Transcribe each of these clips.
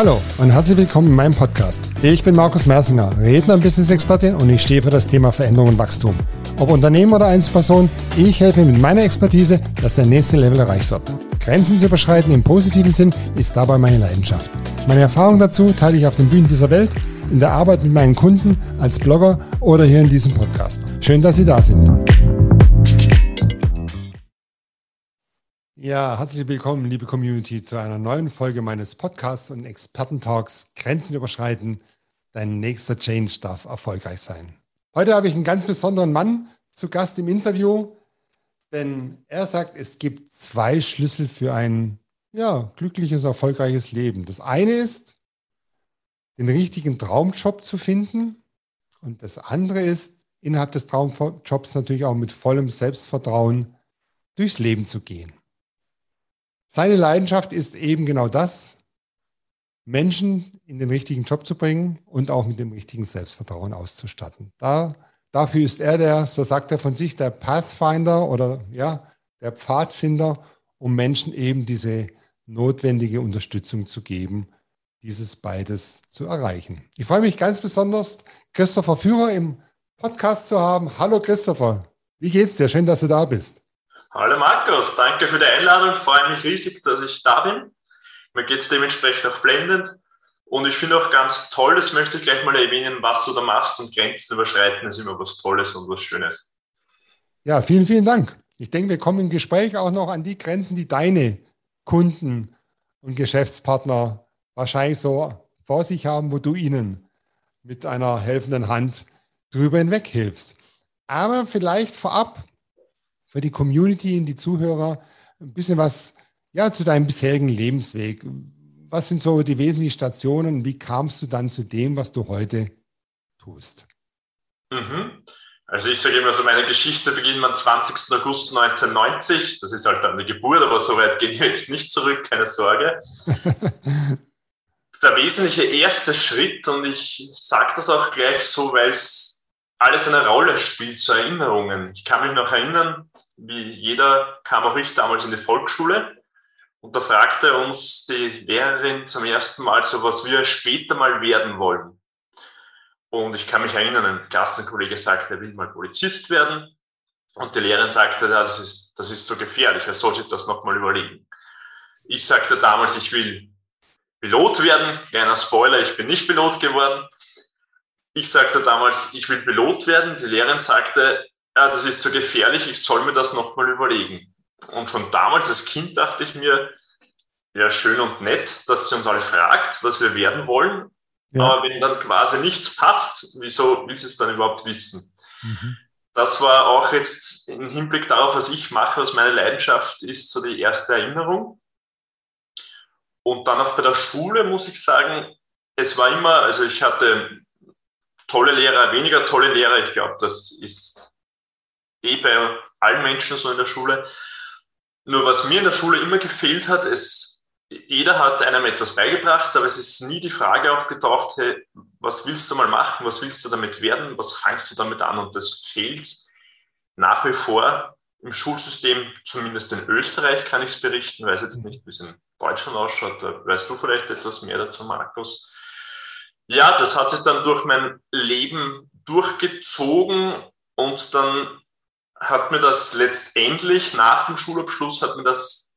Hallo und herzlich willkommen in meinem Podcast. Ich bin Markus Mersinger, Redner und Business-Experte und ich stehe für das Thema Veränderung und Wachstum. Ob Unternehmen oder Einzelperson, ich helfe mit meiner Expertise, dass der nächste Level erreicht wird. Grenzen zu überschreiten im positiven Sinn ist dabei meine Leidenschaft. Meine Erfahrung dazu teile ich auf den Bühnen dieser Welt, in der Arbeit mit meinen Kunden, als Blogger oder hier in diesem Podcast. Schön, dass Sie da sind. Ja, herzlich willkommen, liebe Community, zu einer neuen Folge meines Podcasts und Experten-Talks Grenzen überschreiten. Dein nächster Change darf erfolgreich sein. Heute habe ich einen ganz besonderen Mann zu Gast im Interview, denn er sagt, es gibt zwei Schlüssel für ein ja, glückliches, erfolgreiches Leben. Das eine ist, den richtigen Traumjob zu finden und das andere ist, innerhalb des Traumjobs natürlich auch mit vollem Selbstvertrauen durchs Leben zu gehen. Seine Leidenschaft ist eben genau das, Menschen in den richtigen Job zu bringen und auch mit dem richtigen Selbstvertrauen auszustatten. Da, dafür ist er der, so sagt er von sich, der Pathfinder oder ja, der Pfadfinder, um Menschen eben diese notwendige Unterstützung zu geben, dieses beides zu erreichen. Ich freue mich ganz besonders, Christopher Führer im Podcast zu haben. Hallo Christopher, wie geht's dir? Schön, dass du da bist. Hallo Markus, danke für die Einladung. Freue mich riesig, dass ich da bin. Mir geht es dementsprechend auch blendend. Und ich finde auch ganz toll, das möchte ich gleich mal erwähnen, was du da machst und Grenzen überschreiten ist immer was Tolles und was Schönes. Ja, vielen, vielen Dank. Ich denke, wir kommen im Gespräch auch noch an die Grenzen, die deine Kunden und Geschäftspartner wahrscheinlich so vor sich haben, wo du ihnen mit einer helfenden Hand drüber hinweg hilfst. Aber vielleicht vorab, für die Community, die Zuhörer, ein bisschen was ja, zu deinem bisherigen Lebensweg. Was sind so die wesentlichen Stationen? Wie kamst du dann zu dem, was du heute tust? Mhm. Also ich sage immer so, meine Geschichte beginnt am 20. August 1990. Das ist halt dann die Geburt, aber so weit gehen wir jetzt nicht zurück, keine Sorge. der wesentliche erste Schritt, und ich sage das auch gleich so, weil es alles eine Rolle spielt, so Erinnerungen. Ich kann mich noch erinnern, wie jeder kam auch ich damals in die Volksschule. Und da fragte uns die Lehrerin zum ersten Mal so, was wir später mal werden wollen. Und ich kann mich erinnern, ein Klassenkollege sagte, er will mal Polizist werden. Und die Lehrerin sagte, ja, das ist, das ist so gefährlich, er sollte das nochmal überlegen. Ich sagte damals, ich will Pilot werden. Kleiner Spoiler, ich bin nicht Pilot geworden. Ich sagte damals, ich will Pilot werden. Die Lehrerin sagte, ja, das ist so gefährlich, ich soll mir das nochmal überlegen. Und schon damals als Kind dachte ich mir, ja, schön und nett, dass sie uns alle fragt, was wir werden wollen. Ja. Aber wenn dann quasi nichts passt, wieso will sie es dann überhaupt wissen? Mhm. Das war auch jetzt im Hinblick darauf, was ich mache, was meine Leidenschaft ist, so die erste Erinnerung. Und dann auch bei der Schule muss ich sagen, es war immer, also ich hatte tolle Lehrer, weniger tolle Lehrer. Ich glaube, das ist eh bei allen Menschen so in der Schule. Nur was mir in der Schule immer gefehlt hat, ist, jeder hat einem etwas beigebracht, aber es ist nie die Frage aufgetaucht, hey, was willst du mal machen, was willst du damit werden, was fangst du damit an? Und das fehlt nach wie vor im Schulsystem, zumindest in Österreich kann ich es berichten, weiß jetzt nicht, wie es in Deutschland ausschaut, da weißt du vielleicht etwas mehr dazu, Markus. Ja, das hat sich dann durch mein Leben durchgezogen und dann hat mir das letztendlich nach dem Schulabschluss, hat mir das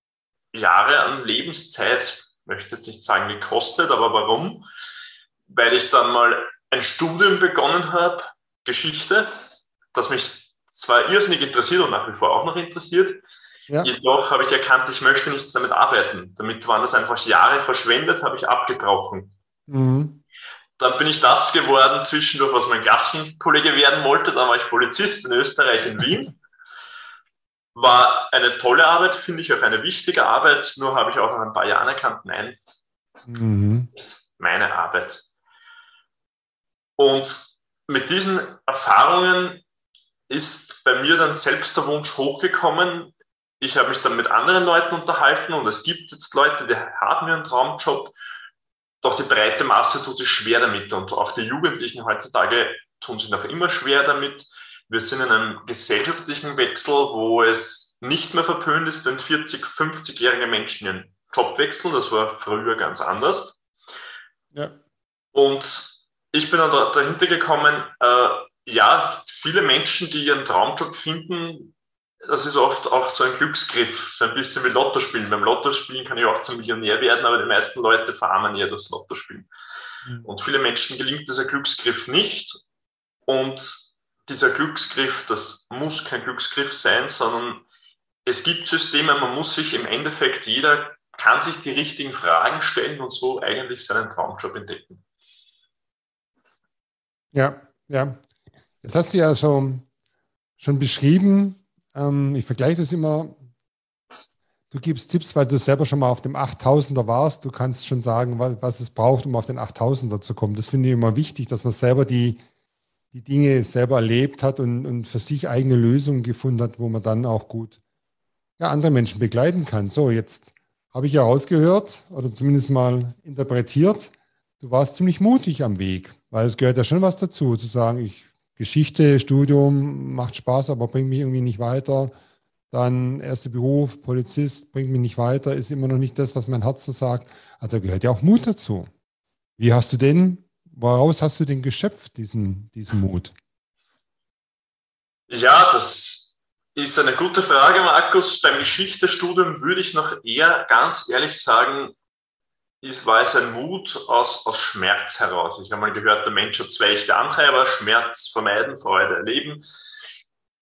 Jahre an Lebenszeit, möchte jetzt nicht sagen gekostet, aber warum? Weil ich dann mal ein Studium begonnen habe, Geschichte, das mich zwar irrsinnig interessiert und nach wie vor auch noch interessiert, ja. jedoch habe ich erkannt, ich möchte nichts damit arbeiten. Damit waren das einfach Jahre verschwendet, habe ich abgebrochen. Mhm. Dann bin ich das geworden zwischendurch, was mein Klassenkollege werden wollte. Dann war ich Polizist in Österreich, in Wien. War eine tolle Arbeit, finde ich auch eine wichtige Arbeit. Nur habe ich auch nach ein paar Jahren erkannt, nein, mhm. meine Arbeit. Und mit diesen Erfahrungen ist bei mir dann selbst der Wunsch hochgekommen. Ich habe mich dann mit anderen Leuten unterhalten und es gibt jetzt Leute, die haben ihren Traumjob doch die breite Masse tut sich schwer damit und auch die Jugendlichen heutzutage tun sich noch immer schwer damit. Wir sind in einem gesellschaftlichen Wechsel, wo es nicht mehr verpönt ist, wenn 40, 50-jährige Menschen ihren Job wechseln. Das war früher ganz anders. Ja. Und ich bin dann dahinter gekommen, äh, ja, viele Menschen, die ihren Traumjob finden, das ist oft auch so ein Glücksgriff, so ein bisschen wie Lotto spielen. Beim Lotto spielen kann ich auch zum Millionär werden, aber die meisten Leute verarmen eher durchs Lotto spielen. Mhm. Und viele Menschen gelingt dieser Glücksgriff nicht. Und dieser Glücksgriff, das muss kein Glücksgriff sein, sondern es gibt Systeme, man muss sich im Endeffekt, jeder kann sich die richtigen Fragen stellen und so eigentlich seinen Traumjob entdecken. Ja, ja. Jetzt hast du ja so schon beschrieben, ähm, ich vergleiche das immer, du gibst Tipps, weil du selber schon mal auf dem 8000er warst. Du kannst schon sagen, was, was es braucht, um auf den 8000er zu kommen. Das finde ich immer wichtig, dass man selber die, die Dinge selber erlebt hat und, und für sich eigene Lösungen gefunden hat, wo man dann auch gut ja, andere Menschen begleiten kann. So, jetzt habe ich ja rausgehört oder zumindest mal interpretiert, du warst ziemlich mutig am Weg, weil es gehört ja schon was dazu, zu sagen, ich Geschichte, Studium macht Spaß, aber bringt mich irgendwie nicht weiter. Dann erster Beruf, Polizist, bringt mich nicht weiter, ist immer noch nicht das, was mein Herz so sagt. Also da gehört ja auch Mut dazu. Wie hast du denn, woraus hast du denn geschöpft, diesen, diesen Mut? Ja, das ist eine gute Frage, Markus. Beim Geschichtestudium würde ich noch eher ganz ehrlich sagen, war es ein Mut aus, aus Schmerz heraus. Ich habe mal gehört, der Mensch hat zwei echte Antreiber, Schmerz vermeiden, Freude erleben.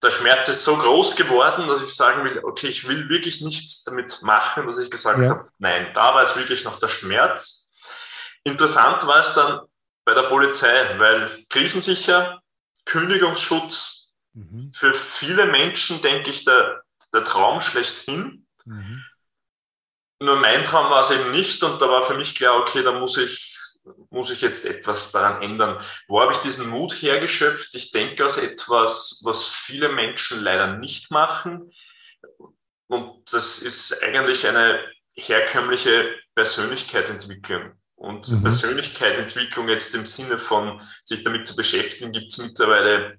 Der Schmerz ist so groß geworden, dass ich sagen will, okay, ich will wirklich nichts damit machen, dass ich gesagt ja. habe, nein, da war es wirklich noch der Schmerz. Interessant war es dann bei der Polizei, weil krisensicher, Kündigungsschutz, mhm. für viele Menschen, denke ich, der, der Traum schlechthin. Mhm. Nur mein Traum war es eben nicht und da war für mich klar, okay, da muss ich, muss ich jetzt etwas daran ändern. Wo habe ich diesen Mut hergeschöpft? Ich denke aus etwas, was viele Menschen leider nicht machen. Und das ist eigentlich eine herkömmliche Persönlichkeitsentwicklung. Und mhm. Persönlichkeitsentwicklung jetzt im Sinne von sich damit zu beschäftigen, gibt es mittlerweile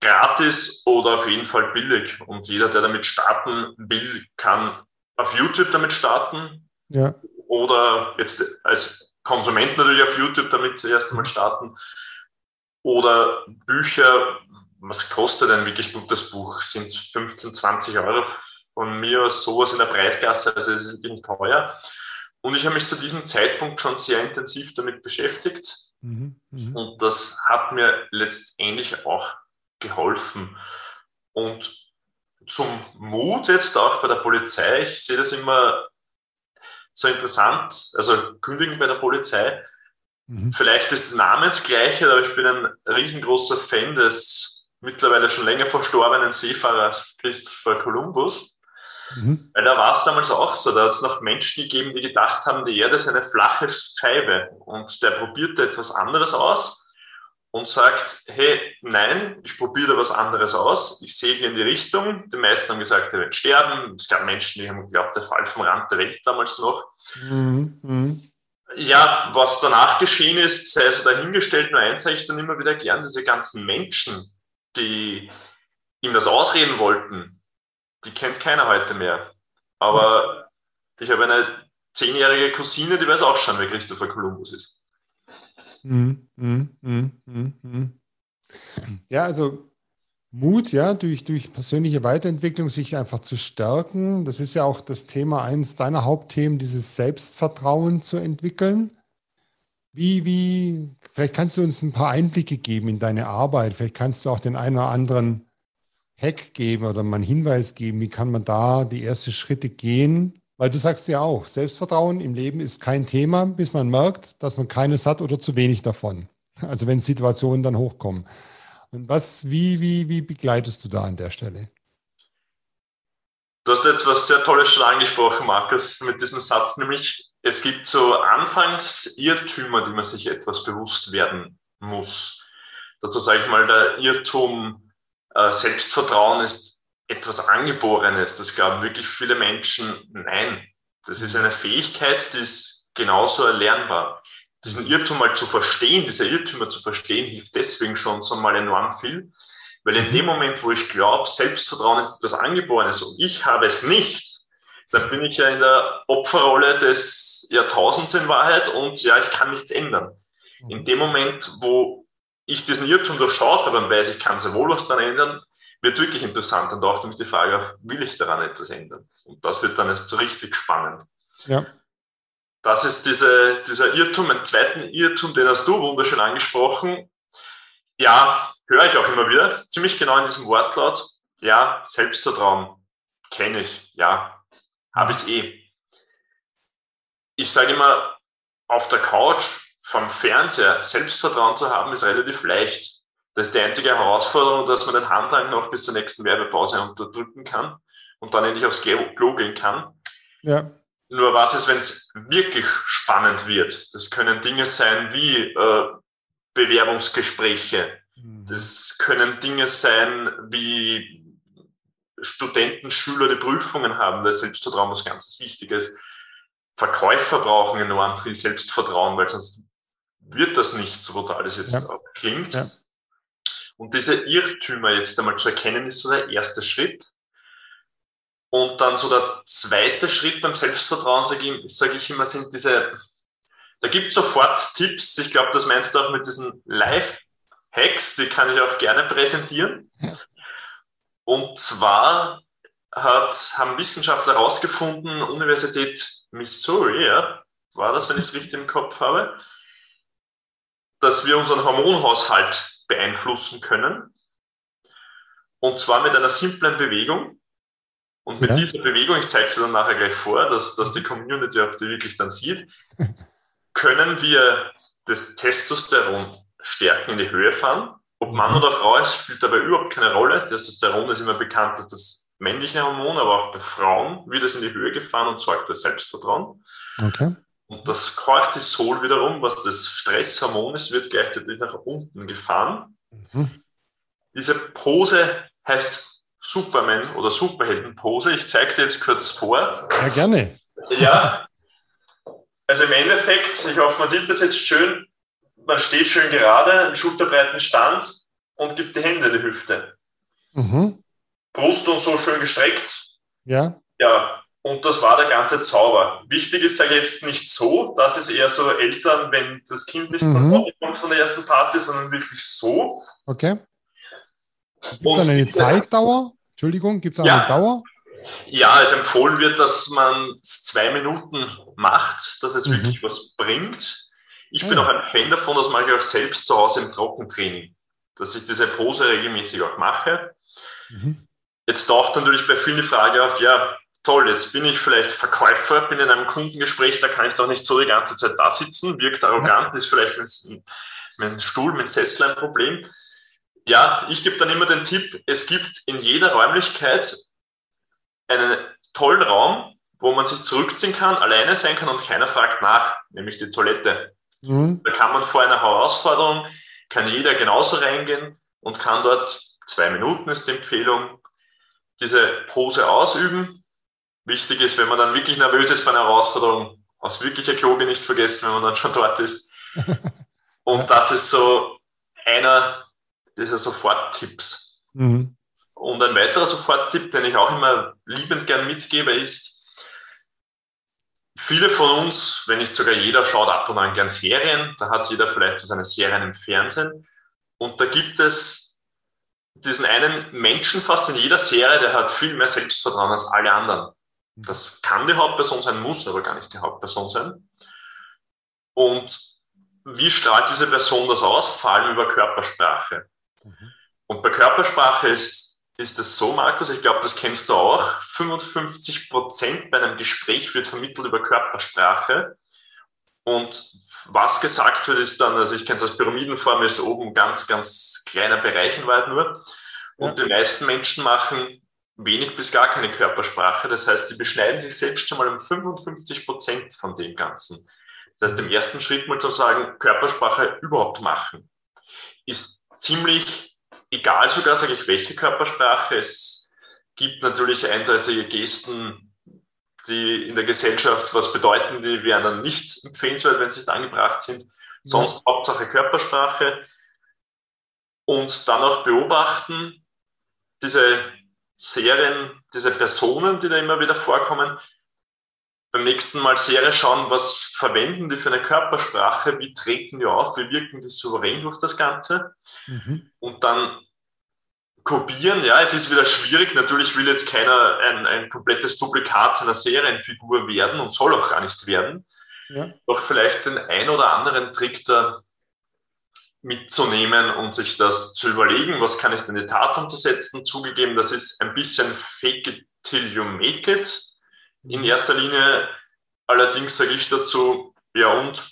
gratis oder auf jeden Fall billig. Und jeder, der damit starten will, kann auf YouTube damit starten. Ja. Oder jetzt als Konsument natürlich auf YouTube damit zuerst einmal starten. Oder Bücher, was kostet ein wirklich gutes Buch? Sind es 15, 20 Euro von mir aus sowas in der Preisklasse? Also es ist wirklich teuer. Und ich habe mich zu diesem Zeitpunkt schon sehr intensiv damit beschäftigt. Mhm, mh. Und das hat mir letztendlich auch geholfen. Und zum Mut jetzt auch bei der Polizei. Ich sehe das immer so interessant. Also kündigen bei der Polizei. Mhm. Vielleicht ist das Namensgleiche, aber ich bin ein riesengroßer Fan des mittlerweile schon länger verstorbenen Seefahrers Christopher Columbus. Mhm. Weil da war es damals auch so, da hat es noch Menschen gegeben, die gedacht haben, die Erde ist eine flache Scheibe und der probierte etwas anderes aus und sagt, hey, nein, ich probiere da was anderes aus, ich segle in die Richtung. Die meisten haben gesagt, er wird sterben. Es gab Menschen, die haben geglaubt, der Fall vom Rand der Welt damals noch. Mhm. Mhm. Ja, was danach geschehen ist, sei so dahingestellt, nur eins sage ich dann immer wieder gern, diese ganzen Menschen, die ihm das ausreden wollten, die kennt keiner heute mehr. Aber ich habe eine zehnjährige Cousine, die weiß auch schon, wer Christopher Columbus ist. Mm, mm, mm, ja, also Mut, ja, durch, durch persönliche Weiterentwicklung sich einfach zu stärken. Das ist ja auch das Thema, eines deiner Hauptthemen, dieses Selbstvertrauen zu entwickeln. Wie, wie, vielleicht kannst du uns ein paar Einblicke geben in deine Arbeit. Vielleicht kannst du auch den einen oder anderen Hack geben oder mal einen Hinweis geben. Wie kann man da die ersten Schritte gehen, weil du sagst ja auch, Selbstvertrauen im Leben ist kein Thema, bis man merkt, dass man keines hat oder zu wenig davon. Also wenn Situationen dann hochkommen. Und was, wie, wie, wie begleitest du da an der Stelle? Du hast jetzt was sehr Tolles schon angesprochen, Markus, mit diesem Satz, nämlich es gibt so Anfangsirrtümer, die man sich etwas bewusst werden muss. Dazu sage ich mal, der Irrtum äh, Selbstvertrauen ist etwas Angeborenes. Das glauben wirklich viele Menschen. Nein, das ist eine Fähigkeit, die ist genauso erlernbar. Diesen Irrtum mal zu verstehen, diese Irrtümer zu verstehen, hilft deswegen schon so mal enorm viel. Weil in dem Moment, wo ich glaube, Selbstvertrauen ist etwas Angeborenes und ich habe es nicht, dann bin ich ja in der Opferrolle des Jahrtausends in Wahrheit und ja, ich kann nichts ändern. Mhm. In dem Moment, wo ich diesen Irrtum durchschaut habe und weiß, ich kann sehr wohl was daran ändern, wird es wirklich interessant. Und auch damit die Frage auf, will ich daran etwas ändern? Und das wird dann erst so richtig spannend. Ja. Das ist diese, dieser Irrtum, ein zweiten Irrtum, den hast du wunderschön angesprochen. Ja, höre ich auch immer wieder, ziemlich genau in diesem Wortlaut. Ja, Selbstvertrauen kenne ich, ja, habe ich eh. Ich sage immer, auf der Couch vom Fernseher Selbstvertrauen zu haben, ist relativ leicht. Das ist die einzige Herausforderung, dass man den Handhang noch bis zur nächsten Werbepause unterdrücken kann und dann endlich aufs Klo gehen kann. Ja. Nur was ist, wenn es wirklich spannend wird? Das können Dinge sein wie äh, Bewerbungsgespräche. Mhm. Das können Dinge sein wie Studenten, Schüler, die Prüfungen haben. Da Selbstvertrauen was ganz Wichtiges. Verkäufer brauchen enorm viel Selbstvertrauen, weil sonst wird das nicht, so brutal das jetzt ja. klingt. Ja. Und diese Irrtümer jetzt einmal zu erkennen, ist so der erste Schritt. Und dann so der zweite Schritt beim Selbstvertrauen, sage ich, sag ich immer, sind diese, da gibt es sofort Tipps. Ich glaube, das meinst du auch mit diesen Live-Hacks, die kann ich auch gerne präsentieren. Ja. Und zwar hat, haben Wissenschaftler herausgefunden, Universität Missouri, ja, war das, wenn ich es richtig im Kopf habe, dass wir unseren Hormonhaushalt beeinflussen können. Und zwar mit einer simplen Bewegung. Und mit ja. dieser Bewegung, ich zeige sie dann nachher gleich vor, dass, dass die Community auch die wirklich dann sieht, können wir das Testosteron stärken in die Höhe fahren. Ob Mann mhm. oder Frau ist, spielt dabei überhaupt keine Rolle. Testosteron ist immer bekannt als das männliche Hormon, aber auch bei Frauen wird es in die Höhe gefahren und sorgt für Selbstvertrauen. Okay. Und das Cortisol wiederum, was das Stresshormon ist, wird gleichzeitig nach unten gefahren. Mhm. Diese Pose heißt Superman oder Superheldenpose. Ich zeige dir jetzt kurz vor. Ja, gerne. Ja. Also im Endeffekt, ich hoffe, man sieht das jetzt schön. Man steht schön gerade, einen schulterbreiten Stand und gibt die Hände in die Hüfte. Mhm. Brust und so schön gestreckt. Ja. Ja, und das war der ganze Zauber. Wichtig ist ja jetzt nicht so, dass es eher so Eltern, wenn das Kind nicht mhm. kommt von der ersten Party, sondern wirklich so. Okay. Gibt es eine Zeitdauer? Entschuldigung, gibt es eine ja, Dauer? Ja, also empfohlen wird, dass man es zwei Minuten macht, dass es mhm. wirklich was bringt. Ich ja. bin auch ein Fan davon, das mache ich auch selbst zu Hause im Trockentraining, dass ich diese Pose regelmäßig auch mache. Mhm. Jetzt taucht natürlich bei vielen die Frage auf, ja, toll, jetzt bin ich vielleicht Verkäufer, bin in einem Kundengespräch, da kann ich doch nicht so die ganze Zeit da sitzen, wirkt arrogant, ist vielleicht mit, mit Stuhl, mit Sessel ein Problem. Ja, ich gebe dann immer den Tipp, es gibt in jeder Räumlichkeit einen tollen Raum, wo man sich zurückziehen kann, alleine sein kann und keiner fragt nach, nämlich die Toilette. Mhm. Da kann man vor einer Herausforderung, kann jeder genauso reingehen und kann dort zwei Minuten ist die Empfehlung, diese Pose ausüben wichtig ist, wenn man dann wirklich nervös ist bei einer Herausforderung, aus wirklicher Kloge nicht vergessen, wenn man dann schon dort ist. Und das ist so einer dieser Soforttipps. Mhm. Und ein weiterer Soforttipp, den ich auch immer liebend gern mitgebe, ist, viele von uns, wenn nicht sogar jeder, schaut ab und an gern Serien. Da hat jeder vielleicht so seine Serien im Fernsehen. Und da gibt es diesen einen Menschen fast in jeder Serie, der hat viel mehr Selbstvertrauen als alle anderen. Das kann die Hauptperson sein, muss aber gar nicht die Hauptperson sein. Und wie strahlt diese Person das aus? Vor allem über Körpersprache. Mhm. Und bei Körpersprache ist, ist es so, Markus, ich glaube, das kennst du auch, 55 Prozent bei einem Gespräch wird vermittelt über Körpersprache. Und was gesagt wird, ist dann, also ich kenne es als Pyramidenform, ist oben ganz, ganz kleiner Bereich in Wahrheit nur. Und ja. die meisten Menschen machen wenig bis gar keine Körpersprache. Das heißt, die beschneiden sich selbst schon mal um 55 Prozent von dem Ganzen. Das heißt, im ersten Schritt mal zu sagen, Körpersprache überhaupt machen, ist ziemlich egal sogar, sage ich, welche Körpersprache. Es gibt natürlich eindeutige Gesten, die in der Gesellschaft was bedeuten, die wären dann nicht empfehlenswert, wenn sie nicht angebracht sind. Sonst ja. Hauptsache Körpersprache. Und dann auch beobachten, diese Serien, diese Personen, die da immer wieder vorkommen, beim nächsten Mal Serie schauen, was verwenden die für eine Körpersprache, wie treten die auf, wie wirken die souverän durch das Ganze. Mhm. Und dann kopieren, ja, es ist wieder schwierig. Natürlich will jetzt keiner ein, ein komplettes Duplikat einer Serienfigur werden und soll auch gar nicht werden. Ja. Doch vielleicht den ein oder anderen Trick da mitzunehmen und sich das zu überlegen, was kann ich denn in die Tat umzusetzen. Zugegeben, das ist ein bisschen fake it till you make it. In erster Linie allerdings sage ich dazu, ja und,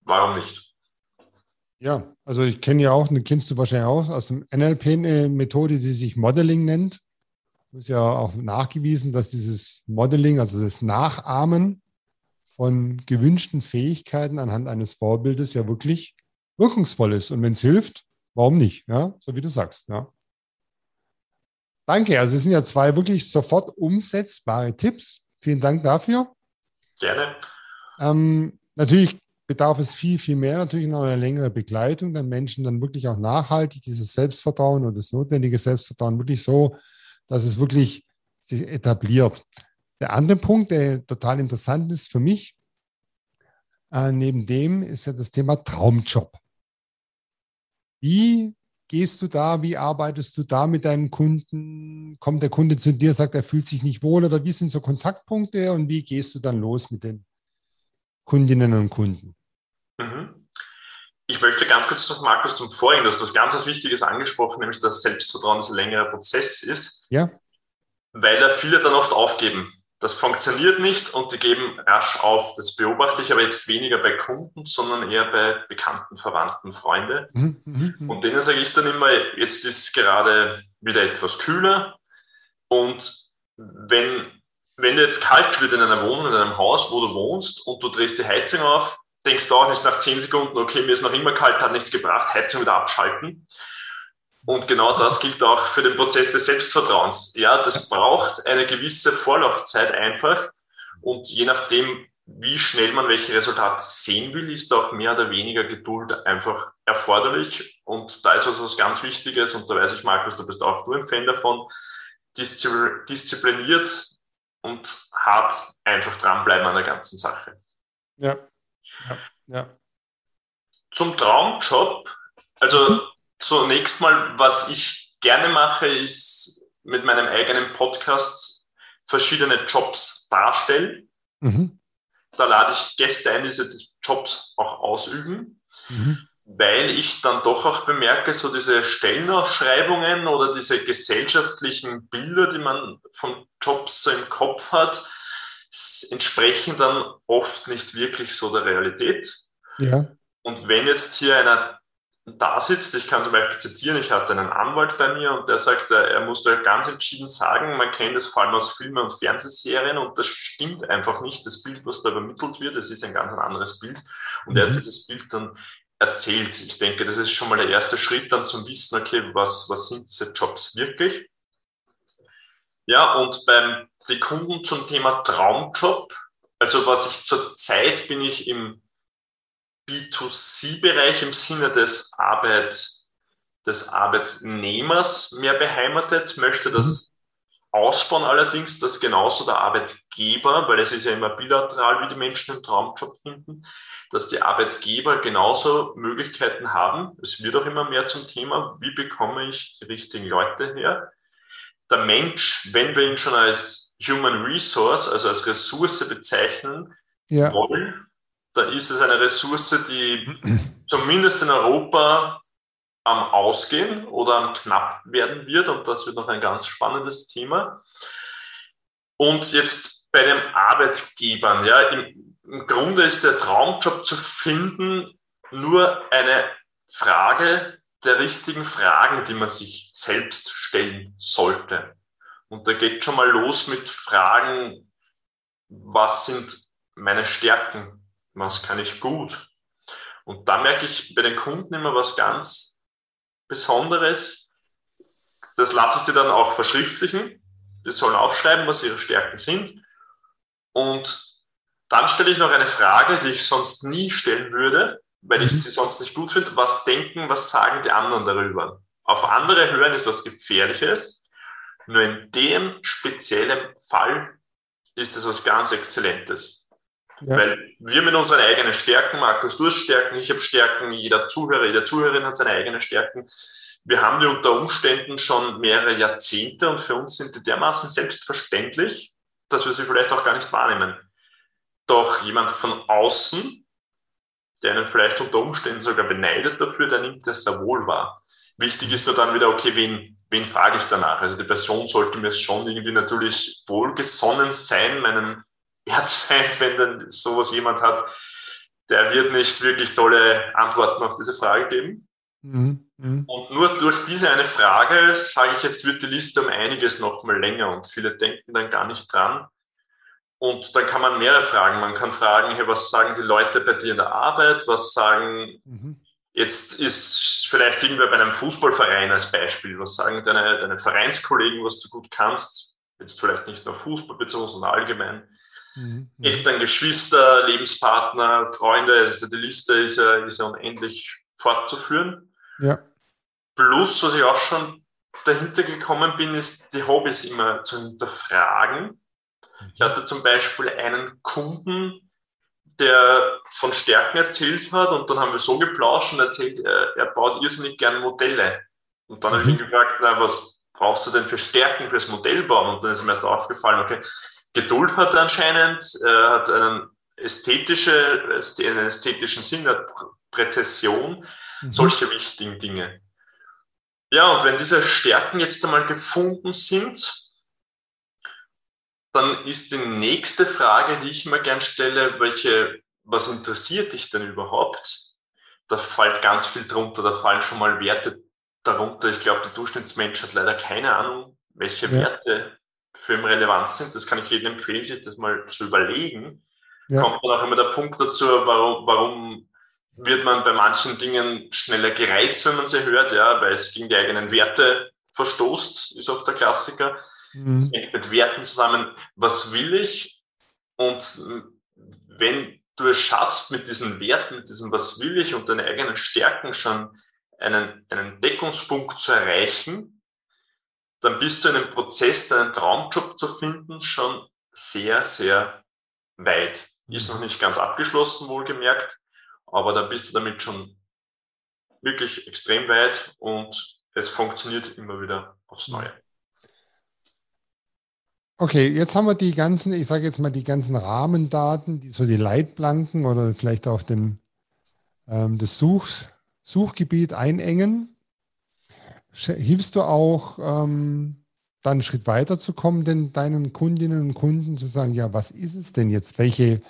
warum nicht? Ja, also ich kenne ja auch, den kennst du wahrscheinlich auch aus dem NLP eine Methode, die sich Modeling nennt. Es ist ja auch nachgewiesen, dass dieses Modeling, also das Nachahmen von gewünschten Fähigkeiten anhand eines Vorbildes ja wirklich wirkungsvoll ist. Und wenn es hilft, warum nicht? Ja, so wie du sagst. Ja. Danke. Also es sind ja zwei wirklich sofort umsetzbare Tipps. Vielen Dank dafür. Gerne. Ähm, natürlich bedarf es viel, viel mehr natürlich noch eine längere Begleitung, dann Menschen dann wirklich auch nachhaltig dieses Selbstvertrauen und das notwendige Selbstvertrauen wirklich so, dass es wirklich sich etabliert. Der andere Punkt, der total interessant ist für mich, äh, neben dem ist ja das Thema Traumjob. Wie gehst du da? Wie arbeitest du da mit deinem Kunden? Kommt der Kunde zu dir, sagt, er fühlt sich nicht wohl oder wie sind so Kontaktpunkte und wie gehst du dann los mit den Kundinnen und Kunden? Mhm. Ich möchte ganz kurz noch, Markus, zum Vorigen, du hast was ganz was Wichtiges angesprochen, nämlich dass Selbstvertrauen ein längerer Prozess ist. Ja. Weil da viele dann oft aufgeben. Das funktioniert nicht und die geben rasch auf. Das beobachte ich aber jetzt weniger bei Kunden, sondern eher bei Bekannten, Verwandten, Freunde. Mhm, mh, mh. Und denen sage ich dann immer, jetzt ist gerade wieder etwas kühler und wenn, wenn dir jetzt kalt wird in einer Wohnung, in einem Haus, wo du wohnst und du drehst die Heizung auf, denkst du auch nicht nach zehn Sekunden, okay, mir ist noch immer kalt, hat nichts gebracht, Heizung wieder abschalten. Und genau das gilt auch für den Prozess des Selbstvertrauens. Ja, das braucht eine gewisse Vorlaufzeit einfach. Und je nachdem, wie schnell man welche Resultate sehen will, ist auch mehr oder weniger Geduld einfach erforderlich. Und da ist was, was ganz Wichtiges. Und da weiß ich, Markus, da bist auch du ein Fan davon. Diszipliniert und hart einfach dranbleiben an der ganzen Sache. Ja. ja. ja. Zum Traumjob. Also Zunächst mal, was ich gerne mache, ist mit meinem eigenen Podcast verschiedene Jobs darstellen. Mhm. Da lade ich Gäste ein, die diese Jobs auch ausüben, mhm. weil ich dann doch auch bemerke, so diese Stellenausschreibungen oder diese gesellschaftlichen Bilder, die man von Jobs so im Kopf hat, entsprechen dann oft nicht wirklich so der Realität. Ja. Und wenn jetzt hier einer da sitzt, ich kann zum Beispiel zitieren, ich hatte einen Anwalt bei mir und der sagte, er musste ganz entschieden sagen, man kennt es vor allem aus Filmen und Fernsehserien und das stimmt einfach nicht, das Bild, was da übermittelt wird, es ist ein ganz anderes Bild und er hat mhm. dieses Bild dann erzählt. Ich denke, das ist schon mal der erste Schritt dann zum Wissen, okay, was, was sind diese Jobs wirklich? Ja, und beim die Kunden zum Thema Traumjob, also was ich zurzeit bin ich im B2C-Bereich im Sinne des, Arbeit, des Arbeitnehmers mehr beheimatet, möchte das mhm. ausbauen allerdings, dass genauso der Arbeitgeber, weil es ist ja immer bilateral, wie die Menschen einen Traumjob finden, dass die Arbeitgeber genauso Möglichkeiten haben. Es wird auch immer mehr zum Thema, wie bekomme ich die richtigen Leute her. Der Mensch, wenn wir ihn schon als Human Resource, also als Ressource bezeichnen ja. wollen, da ist es eine Ressource, die zumindest in Europa am Ausgehen oder am knapp werden wird. Und das wird noch ein ganz spannendes Thema. Und jetzt bei den Arbeitgebern, ja, im, im Grunde ist der Traumjob zu finden nur eine Frage der richtigen Fragen, die man sich selbst stellen sollte. Und da geht schon mal los mit Fragen, was sind meine Stärken? Was kann ich gut. Und da merke ich bei den Kunden immer was ganz Besonderes. Das lasse ich dir dann auch verschriftlichen. Die sollen aufschreiben, was ihre Stärken sind. Und dann stelle ich noch eine Frage, die ich sonst nie stellen würde, weil ich mhm. sie sonst nicht gut finde. Was denken, was sagen die anderen darüber? Auf andere hören ist was Gefährliches. Nur in dem speziellen Fall ist es was ganz Exzellentes. Ja. Weil wir mit unseren eigenen Stärken, Markus, du hast Stärken, ich habe Stärken, jeder Zuhörer, jede Zuhörerin hat seine eigenen Stärken. Wir haben die unter Umständen schon mehrere Jahrzehnte und für uns sind die dermaßen selbstverständlich, dass wir sie vielleicht auch gar nicht wahrnehmen. Doch jemand von außen, der einen vielleicht unter Umständen sogar beneidet dafür, der nimmt das sehr wohl wahr. Wichtig ist nur dann wieder, okay, wen, wen frage ich danach? Also die Person sollte mir schon irgendwie natürlich wohlgesonnen sein, meinen Erzfeind, wenn dann sowas jemand hat, der wird nicht wirklich tolle Antworten auf diese Frage geben. Mhm. Mhm. Und nur durch diese eine Frage, sage ich jetzt, wird die Liste um einiges noch mal länger und viele denken dann gar nicht dran. Und dann kann man mehrere Fragen. Man kann fragen, hey, was sagen die Leute bei dir in der Arbeit? Was sagen, mhm. jetzt ist vielleicht irgendwer bei einem Fußballverein als Beispiel. Was sagen deine, deine Vereinskollegen, was du gut kannst? Jetzt vielleicht nicht nur Fußball bezogen, sondern allgemein. Mhm. Eltern, Geschwister, Lebenspartner, Freunde. Also die Liste ist ja, ist ja unendlich fortzuführen. Ja. Plus, was ich auch schon dahinter gekommen bin, ist die Hobbys immer zu hinterfragen ich hatte zum Beispiel einen Kunden, der von Stärken erzählt hat und dann haben wir so geplauscht und erzählt, er, er baut irrsinnig gerne Modelle. Und dann mhm. habe ich ihn mhm. gefragt, na, was brauchst du denn für Stärken fürs Modellbauen? Und dann ist mir erst aufgefallen, okay, Geduld hat anscheinend, er hat einen, ästhetische, einen ästhetischen Sinn, hat Präzession, mhm. solche wichtigen Dinge. Ja, und wenn diese Stärken jetzt einmal gefunden sind, dann ist die nächste Frage, die ich immer gern stelle, welche, was interessiert dich denn überhaupt? Da fällt ganz viel drunter, da fallen schon mal Werte darunter. Ich glaube, der Durchschnittsmensch hat leider keine Ahnung, welche ja. Werte für ihn relevant sind. Das kann ich jedem empfehlen, sich das mal zu überlegen. Ja. Kommt dann auch immer der Punkt dazu, warum, warum wird man bei manchen Dingen schneller gereizt, wenn man sie hört, ja, weil es gegen die eigenen Werte verstoßt, ist auch der Klassiker. Mhm. Das hängt mit Werten zusammen. Was will ich? Und wenn du es schaffst, mit diesen Werten, mit diesem Was will ich und deinen eigenen Stärken schon einen, einen Deckungspunkt zu erreichen, dann bist du in einem Prozess, deinen Traumjob zu finden, schon sehr, sehr weit. Ist noch nicht ganz abgeschlossen, wohlgemerkt, aber da bist du damit schon wirklich extrem weit und es funktioniert immer wieder aufs Neue. Okay, jetzt haben wir die ganzen, ich sage jetzt mal die ganzen Rahmendaten, die so die Leitplanken oder vielleicht auch den, ähm, das Such, Suchgebiet einengen. Hilfst du auch, ähm, dann einen Schritt weiter zu kommen, denn deinen Kundinnen und Kunden zu sagen, ja, was ist es denn jetzt? Welche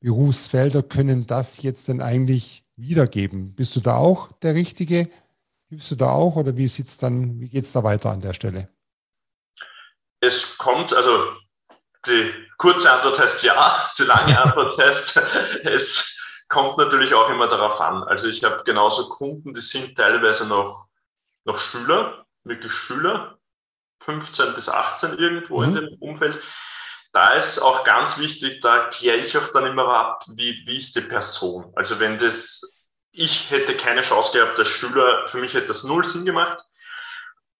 Berufsfelder können das jetzt denn eigentlich wiedergeben? Bist du da auch der Richtige? Hilfst du da auch oder wie sieht's dann, wie geht's da weiter an der Stelle? Es kommt, also die kurze Antwort heißt ja, die lange Antwort heißt, es kommt natürlich auch immer darauf an. Also ich habe genauso Kunden, die sind teilweise noch, noch Schüler, wirklich Schüler, 15 bis 18 irgendwo mhm. in dem Umfeld. Da ist auch ganz wichtig, da kläre ich auch dann immer ab, wie, wie ist die Person. Also wenn das, ich hätte keine Chance gehabt als Schüler, für mich hätte das null Sinn gemacht.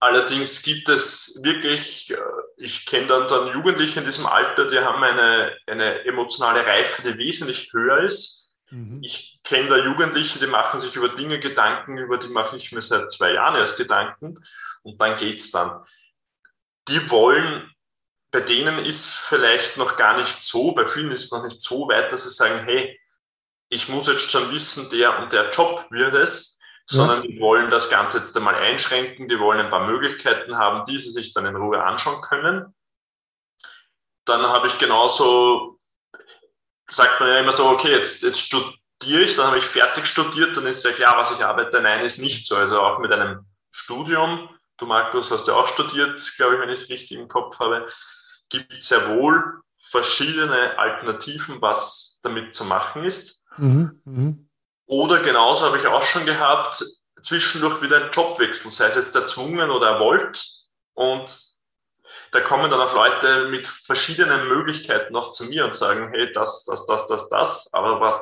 Allerdings gibt es wirklich, äh, ich kenne dann, dann Jugendliche in diesem Alter, die haben eine, eine emotionale Reife, die wesentlich höher ist. Mhm. Ich kenne da Jugendliche, die machen sich über Dinge Gedanken, über die mache ich mir seit zwei Jahren erst Gedanken und dann geht's dann. Die wollen, bei denen ist vielleicht noch gar nicht so, bei vielen ist es noch nicht so weit, dass sie sagen, hey, ich muss jetzt schon wissen, der und der Job wird es, sondern ja. die wollen das Ganze jetzt einmal einschränken, die wollen ein paar Möglichkeiten haben, die sie sich dann in Ruhe anschauen können. Dann habe ich genauso, sagt man ja immer so, okay, jetzt, jetzt studiere ich, dann habe ich fertig studiert, dann ist ja klar, was ich arbeite. Nein, ist nicht so. Also auch mit einem Studium, du Markus hast ja auch studiert, glaube ich, wenn ich es richtig im Kopf habe, gibt es sehr wohl verschiedene Alternativen, was damit zu machen ist. Mhm, mh. Oder genauso habe ich auch schon gehabt, zwischendurch wieder einen Jobwechsel, sei es jetzt erzwungen oder erwollt. Und da kommen dann auch Leute mit verschiedenen Möglichkeiten noch zu mir und sagen, hey, das, das, das, das, das, aber was,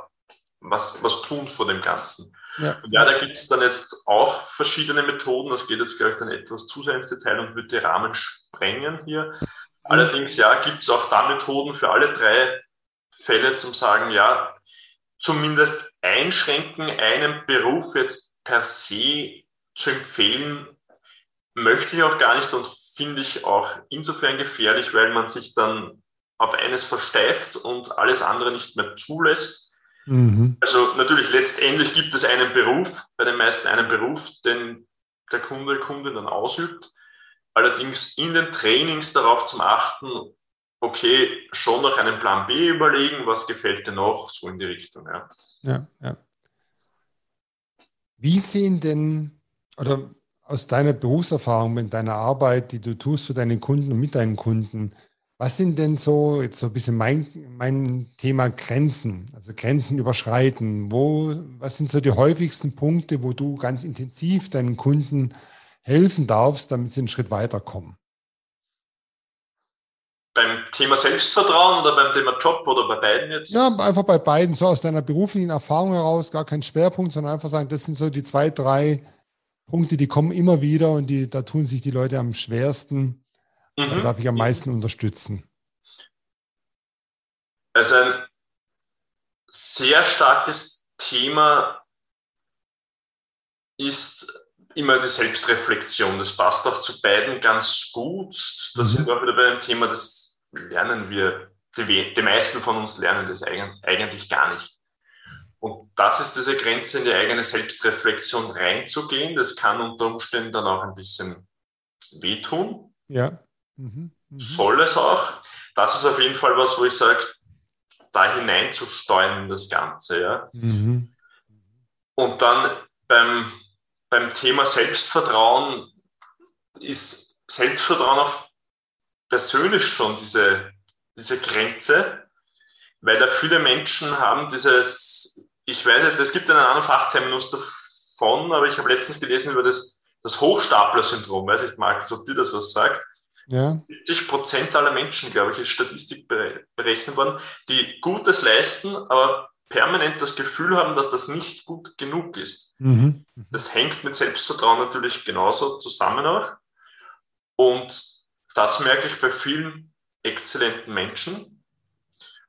was, was tun vor dem Ganzen? Ja, und ja da gibt es dann jetzt auch verschiedene Methoden. Das geht jetzt, glaube ich, dann etwas zu sehr ins Detail und würde die Rahmen sprengen hier. Allerdings, ja, gibt es auch da Methoden für alle drei Fälle zum sagen, ja, zumindest einschränken, einen Beruf jetzt per se zu empfehlen, möchte ich auch gar nicht und finde ich auch insofern gefährlich, weil man sich dann auf eines versteift und alles andere nicht mehr zulässt. Mhm. Also natürlich letztendlich gibt es einen Beruf, bei den meisten einen Beruf, den der Kunde, Kunde dann ausübt. Allerdings in den Trainings darauf zu achten, okay, schon noch einen Plan B überlegen, was gefällt dir noch, so in die Richtung. Ja, ja. ja. Wie sehen denn, oder aus deiner Berufserfahrung, mit deiner Arbeit, die du tust für deine Kunden und mit deinen Kunden, was sind denn so, jetzt so ein bisschen mein, mein Thema Grenzen, also Grenzen überschreiten? Wo, was sind so die häufigsten Punkte, wo du ganz intensiv deinen Kunden helfen darfst, damit sie einen Schritt weiterkommen? Beim Thema Selbstvertrauen oder beim Thema Job oder bei beiden jetzt? Ja, einfach bei beiden, so aus deiner beruflichen Erfahrung heraus, gar kein Schwerpunkt, sondern einfach sagen, das sind so die zwei, drei Punkte, die kommen immer wieder und die, da tun sich die Leute am schwersten Mhm. Da darf ich am meisten unterstützen. Also ein sehr starkes Thema ist immer die Selbstreflexion. Das passt auch zu beiden ganz gut. Da mhm. sind wir auch wieder bei einem Thema, das lernen wir, die, die meisten von uns lernen das eigentlich gar nicht. Und das ist diese Grenze, in die eigene Selbstreflexion reinzugehen. Das kann unter Umständen dann auch ein bisschen wehtun. Ja. Mhm, mhm. Soll es auch. Das ist auf jeden Fall was, wo ich sage, da hineinzusteuern, das Ganze. Ja. Mhm. Und dann beim, beim Thema Selbstvertrauen ist Selbstvertrauen auch persönlich schon diese, diese Grenze, weil da viele Menschen haben dieses, ich weiß jetzt, es gibt einen anderen Fachterminus davon, aber ich habe letztens gelesen über das, das Hochstapler-Syndrom, weiß ich, Marc, ob dir das was sagt. Ja. 70 Prozent aller Menschen, glaube ich, ist Statistik berechnet worden, die Gutes leisten, aber permanent das Gefühl haben, dass das nicht gut genug ist. Mhm. Das hängt mit Selbstvertrauen natürlich genauso zusammen auch. Und das merke ich bei vielen exzellenten Menschen.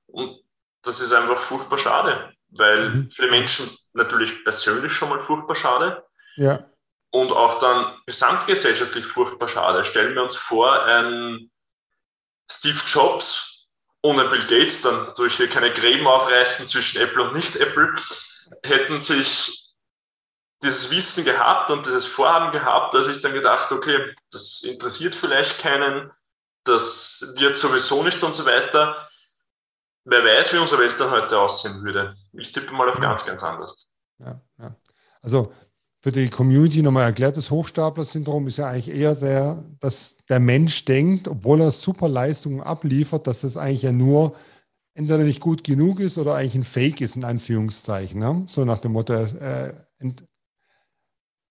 Und das ist einfach furchtbar schade, weil mhm. viele Menschen natürlich persönlich schon mal furchtbar schade. Ja und auch dann gesamtgesellschaftlich furchtbar schade. Stellen wir uns vor, ein Steve Jobs ohne Bill Gates, dann durch hier keine Gräben aufreißen zwischen Apple und Nicht-Apple, hätten sich dieses Wissen gehabt und dieses Vorhaben gehabt, dass ich dann gedacht, okay, das interessiert vielleicht keinen, das wird sowieso nicht und so weiter. Wer weiß, wie unsere Welt dann heute aussehen würde. Ich tippe mal auf ganz, ganz anders. Ja, ja. Also für die Community nochmal erklärt, das Hochstapler-Syndrom ist ja eigentlich eher der, dass der Mensch denkt, obwohl er super Leistungen abliefert, dass das eigentlich ja nur entweder nicht gut genug ist oder eigentlich ein Fake ist, in Anführungszeichen. Ne? So nach dem Motto, er äh,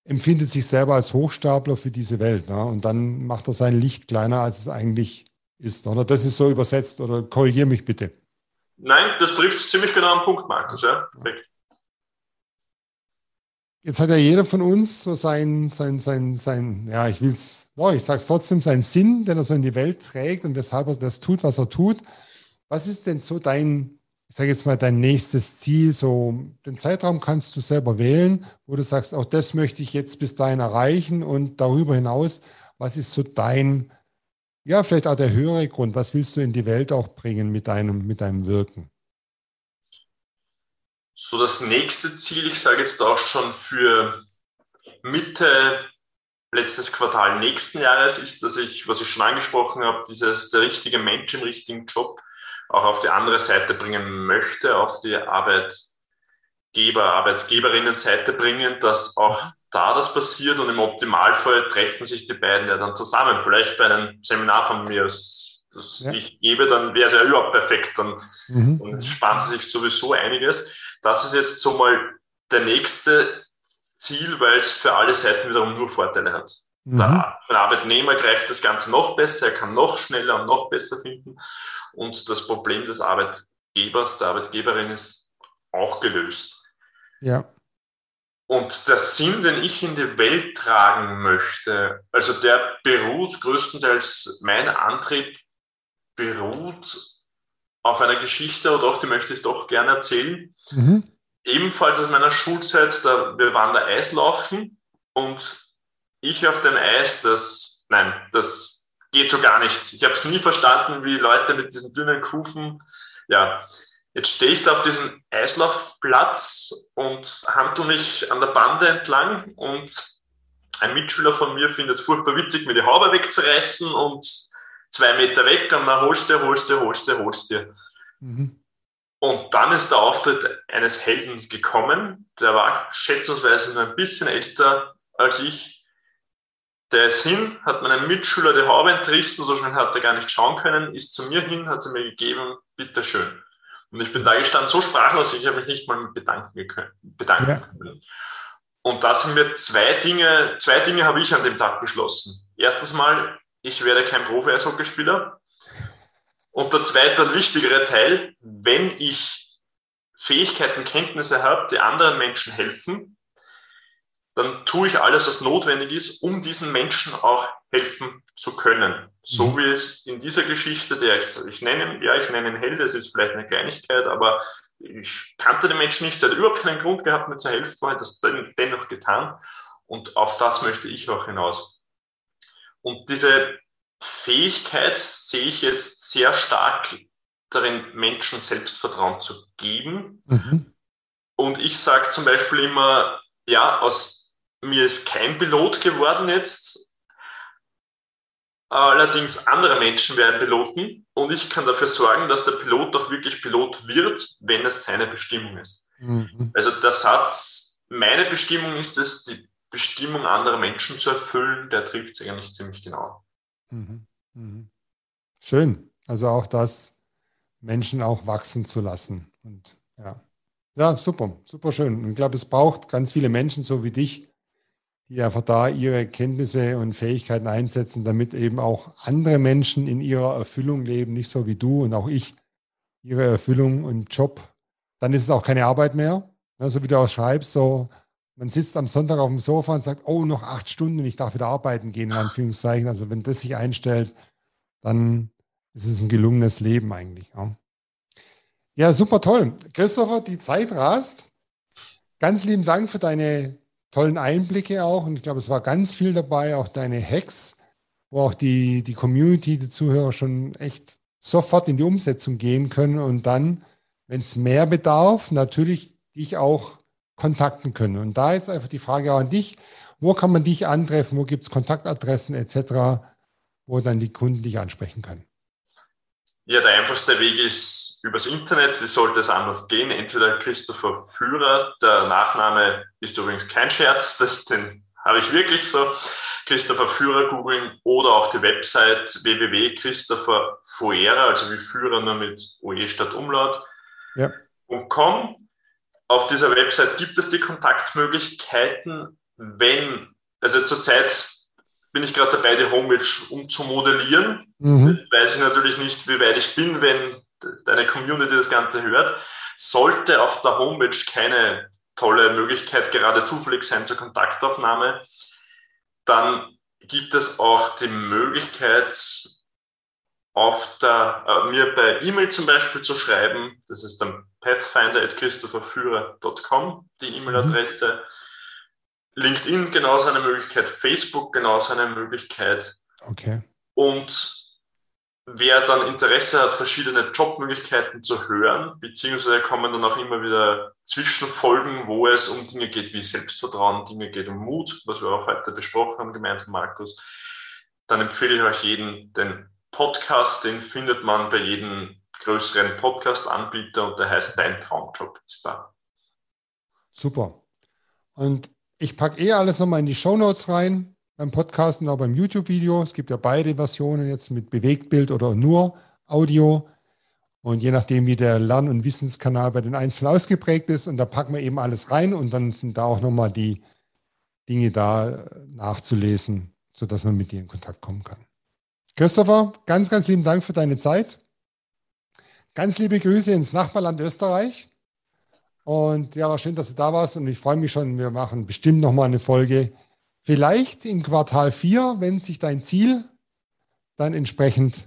empfindet sich selber als Hochstapler für diese Welt. Ne? Und dann macht er sein Licht kleiner, als es eigentlich ist. Oder das ist so übersetzt, oder korrigiere mich bitte. Nein, das trifft ziemlich genau am Punkt, Markus. Ja, perfekt. Jetzt hat ja jeder von uns so sein, sein, sein, sein, ja, ich will es, oh, ich sage es trotzdem, seinen Sinn, den er so in die Welt trägt und weshalb er das tut, was er tut. Was ist denn so dein, ich sage jetzt mal, dein nächstes Ziel? So, den Zeitraum kannst du selber wählen, wo du sagst, auch das möchte ich jetzt bis dahin erreichen und darüber hinaus, was ist so dein, ja, vielleicht auch der höhere Grund, was willst du in die Welt auch bringen mit deinem, mit deinem Wirken? So das nächste Ziel, ich sage jetzt auch schon für Mitte letztes Quartal nächsten Jahres ist, dass ich, was ich schon angesprochen habe, dieses der richtige Mensch im richtigen Job auch auf die andere Seite bringen möchte, auf die Arbeitgeber, Arbeitgeberinnenseite bringen, dass auch da das passiert und im Optimalfall treffen sich die beiden ja dann zusammen. Vielleicht bei einem Seminar von mir, das ja. ich gebe, dann wäre es ja überhaupt perfekt, dann mhm. und sparen sie sich sowieso einiges. Das ist jetzt so mal der nächste Ziel, weil es für alle Seiten wiederum nur Vorteile hat. Mhm. Der, der Arbeitnehmer greift das Ganze noch besser, er kann noch schneller und noch besser finden. Und das Problem des Arbeitgebers, der Arbeitgeberin ist auch gelöst. Ja. Und der Sinn, den ich in die Welt tragen möchte, also der beruht größtenteils mein Antrieb beruht auf einer Geschichte, oder doch, die möchte ich doch gerne erzählen. Mhm. Ebenfalls aus meiner Schulzeit, da, wir waren da Eislaufen und ich auf dem Eis, das, nein, das geht so gar nicht. Ich habe es nie verstanden, wie Leute mit diesen dünnen Kufen, ja, jetzt stehe ich da auf diesem Eislaufplatz und handle mich an der Bande entlang und ein Mitschüler von mir findet es furchtbar witzig, mir die Haube wegzureißen und zwei Meter weg und dann holst du, holst du, holst du, holst du. Mhm. Und dann ist der Auftritt eines Helden gekommen, der war schätzungsweise nur ein bisschen älter als ich. Der ist hin, hat meinem Mitschüler die Haube entrissen, so schnell hat er gar nicht schauen können, ist zu mir hin, hat sie mir gegeben, bitteschön. Und ich bin da gestanden, so sprachlos, ich habe mich nicht mal bedanken können. Bedanken ja. können. Und da sind mir zwei Dinge, zwei Dinge habe ich an dem Tag beschlossen. Erstens mal, ich werde kein Profi-Eishockeyspieler. Und der zweite, wichtigere Teil, wenn ich Fähigkeiten, Kenntnisse habe, die anderen Menschen helfen, dann tue ich alles, was notwendig ist, um diesen Menschen auch helfen zu können. So mhm. wie es in dieser Geschichte, der ich, ich nenne, ja, ich nenne ihn Held, das ist vielleicht eine Kleinigkeit, aber ich kannte den Menschen nicht, der hat überhaupt keinen Grund gehabt, mir zu helfen, hat das dennoch getan. Und auf das möchte ich auch hinaus. Und diese Fähigkeit sehe ich jetzt sehr stark darin, Menschen Selbstvertrauen zu geben. Mhm. Und ich sage zum Beispiel immer, ja, aus mir ist kein Pilot geworden jetzt. Allerdings andere Menschen werden Piloten und ich kann dafür sorgen, dass der Pilot auch wirklich Pilot wird, wenn es seine Bestimmung ist. Mhm. Also der Satz, meine Bestimmung ist es, die Bestimmung anderer Menschen zu erfüllen, der trifft sich eigentlich ziemlich genau. Mhm. Mhm. Schön. Also auch das, Menschen auch wachsen zu lassen. Und ja, ja, super, super schön. Und ich glaube, es braucht ganz viele Menschen so wie dich, die einfach da ihre Kenntnisse und Fähigkeiten einsetzen, damit eben auch andere Menschen in ihrer Erfüllung leben, nicht so wie du und auch ich, ihre Erfüllung und Job. Dann ist es auch keine Arbeit mehr. Ja, so wie du auch schreibst, so man sitzt am Sonntag auf dem Sofa und sagt, oh, noch acht Stunden, ich darf wieder arbeiten gehen, in Anführungszeichen. Also wenn das sich einstellt, dann ist es ein gelungenes Leben eigentlich. Ja, ja super toll. Christopher, die Zeit rast. Ganz lieben Dank für deine tollen Einblicke auch. Und ich glaube, es war ganz viel dabei, auch deine Hacks, wo auch die, die Community, die Zuhörer schon echt sofort in die Umsetzung gehen können und dann, wenn es mehr bedarf, natürlich dich auch kontakten können. Und da jetzt einfach die Frage auch an dich, wo kann man dich antreffen, wo gibt es Kontaktadressen etc., wo dann die Kunden dich ansprechen können? Ja, der einfachste Weg ist übers Internet. Wie sollte es anders gehen? Entweder Christopher Führer, der Nachname ist übrigens kein Scherz, das, den habe ich wirklich so. Christopher Führer googeln oder auch die Website www.christopherfuera, also wie Führer nur mit OE statt Umlaut. Ja. Und com auf dieser Website gibt es die Kontaktmöglichkeiten, wenn, also zurzeit bin ich gerade dabei, die Homepage umzumodellieren. Mhm. Jetzt weiß ich natürlich nicht, wie weit ich bin, wenn deine Community das Ganze hört. Sollte auf der Homepage keine tolle Möglichkeit gerade zufällig sein zur Kontaktaufnahme, dann gibt es auch die Möglichkeit, auf der, äh, mir per E-Mail zum Beispiel zu schreiben. Das ist dann pathfinder.christopherführer.com, die E-Mail-Adresse. Mhm. LinkedIn genauso eine Möglichkeit, Facebook genauso eine Möglichkeit. Okay. Und wer dann Interesse hat, verschiedene Jobmöglichkeiten zu hören, beziehungsweise kommen dann auch immer wieder Zwischenfolgen, wo es um Dinge geht wie Selbstvertrauen, Dinge geht um Mut, was wir auch heute besprochen haben, gemeinsam Markus, dann empfehle ich euch jeden den Podcast, den findet man bei jedem größeren Podcast-Anbieter und der heißt Dein Traumjob ist da. Super. Und ich packe eh alles nochmal in die Show Notes rein, beim Podcast und auch beim YouTube-Video. Es gibt ja beide Versionen jetzt mit Bewegtbild oder nur Audio. Und je nachdem, wie der Lern- und Wissenskanal bei den Einzelnen ausgeprägt ist, und da packen wir eben alles rein und dann sind da auch nochmal die Dinge da nachzulesen, sodass man mit dir in Kontakt kommen kann. Christopher, ganz, ganz lieben Dank für deine Zeit. Ganz liebe Grüße ins Nachbarland Österreich. Und ja, war schön, dass du da warst und ich freue mich schon, wir machen bestimmt nochmal eine Folge. Vielleicht im Quartal 4, wenn sich dein Ziel dann entsprechend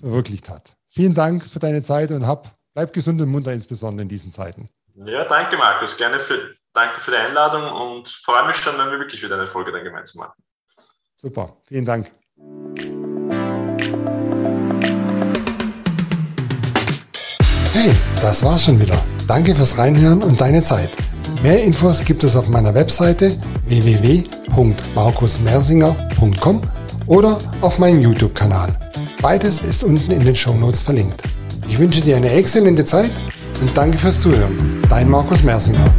verwirklicht hat. Vielen Dank für deine Zeit und hab, bleib gesund und munter, insbesondere in diesen Zeiten. Ja, danke, Markus. Gerne für, danke für die Einladung und freue mich schon, wenn wir wirklich wieder eine Folge dann gemeinsam machen. Super, vielen Dank. Hey, das war's schon wieder. Danke fürs Reinhören und deine Zeit. Mehr Infos gibt es auf meiner Webseite www.markusmersinger.com oder auf meinem YouTube-Kanal. Beides ist unten in den Show Notes verlinkt. Ich wünsche dir eine exzellente Zeit und danke fürs Zuhören. Dein Markus Mersinger.